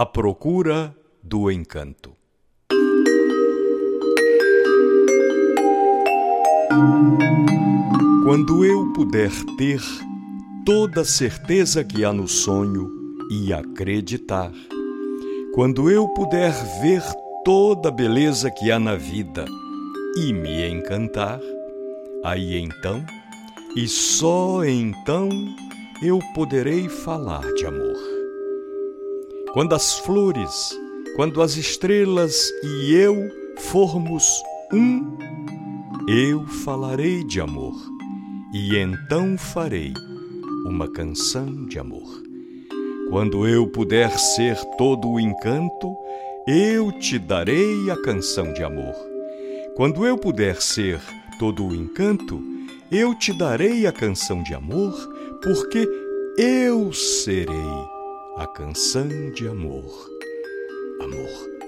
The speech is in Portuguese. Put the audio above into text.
A procura do encanto. Quando eu puder ter toda a certeza que há no sonho e acreditar, quando eu puder ver toda a beleza que há na vida e me encantar, aí então, e só então, eu poderei falar de amor. Quando as flores, quando as estrelas e eu formos um, eu falarei de amor e então farei uma canção de amor. Quando eu puder ser todo o encanto, eu te darei a canção de amor. Quando eu puder ser todo o encanto, eu te darei a canção de amor, porque eu serei a canção de amor. Amor.